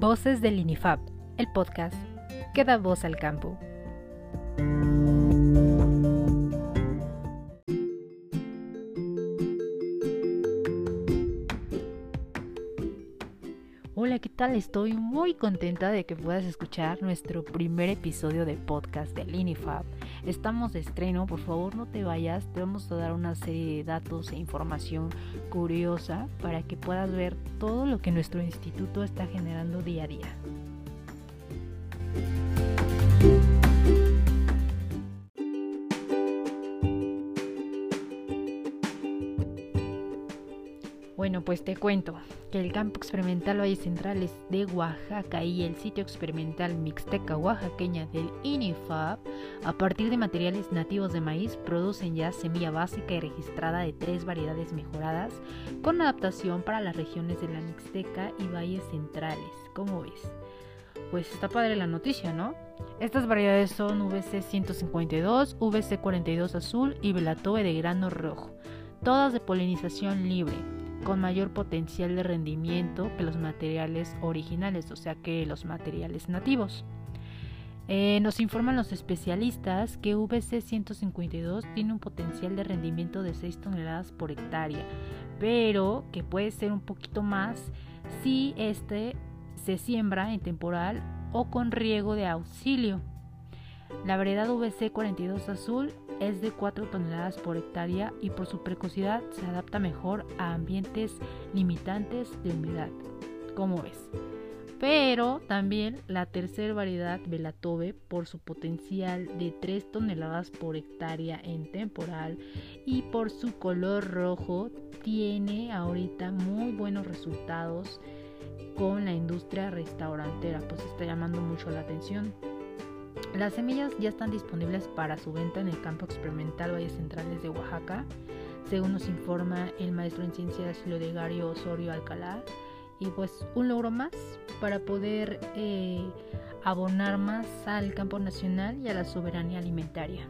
Voces del INIFAP, el podcast que da voz al campo. Hola, ¿qué tal? Estoy muy contenta de que puedas escuchar nuestro primer episodio de podcast del INIFAP. Estamos de estreno, por favor no te vayas, te vamos a dar una serie de datos e información curiosa para que puedas ver todo lo que nuestro instituto está generando día a día. Bueno, pues te cuento que el campo experimental Valle Centrales de Oaxaca y el sitio experimental Mixteca Oaxaqueña del INIFAP, a partir de materiales nativos de maíz, producen ya semilla básica y registrada de tres variedades mejoradas con adaptación para las regiones de la Mixteca y Valles Centrales. ¿Cómo ves? Pues está padre la noticia, ¿no? Estas variedades son VC 152, VC 42 azul y Belatoe de grano rojo, todas de polinización libre con mayor potencial de rendimiento que los materiales originales, o sea que los materiales nativos. Eh, nos informan los especialistas que VC 152 tiene un potencial de rendimiento de 6 toneladas por hectárea, pero que puede ser un poquito más si este se siembra en temporal o con riego de auxilio. La variedad VC 42 azul es de 4 toneladas por hectárea y por su precocidad se adapta mejor a ambientes limitantes de humedad. como ves? Pero también la tercera variedad Belatobe por su potencial de 3 toneladas por hectárea en temporal y por su color rojo tiene ahorita muy buenos resultados con la industria restaurantera, pues está llamando mucho la atención. Las semillas ya están disponibles para su venta en el campo experimental Valles Centrales de Oaxaca, según nos informa el maestro en ciencias Lodegario Osorio Alcalá. Y pues un logro más para poder eh, abonar más al campo nacional y a la soberanía alimentaria.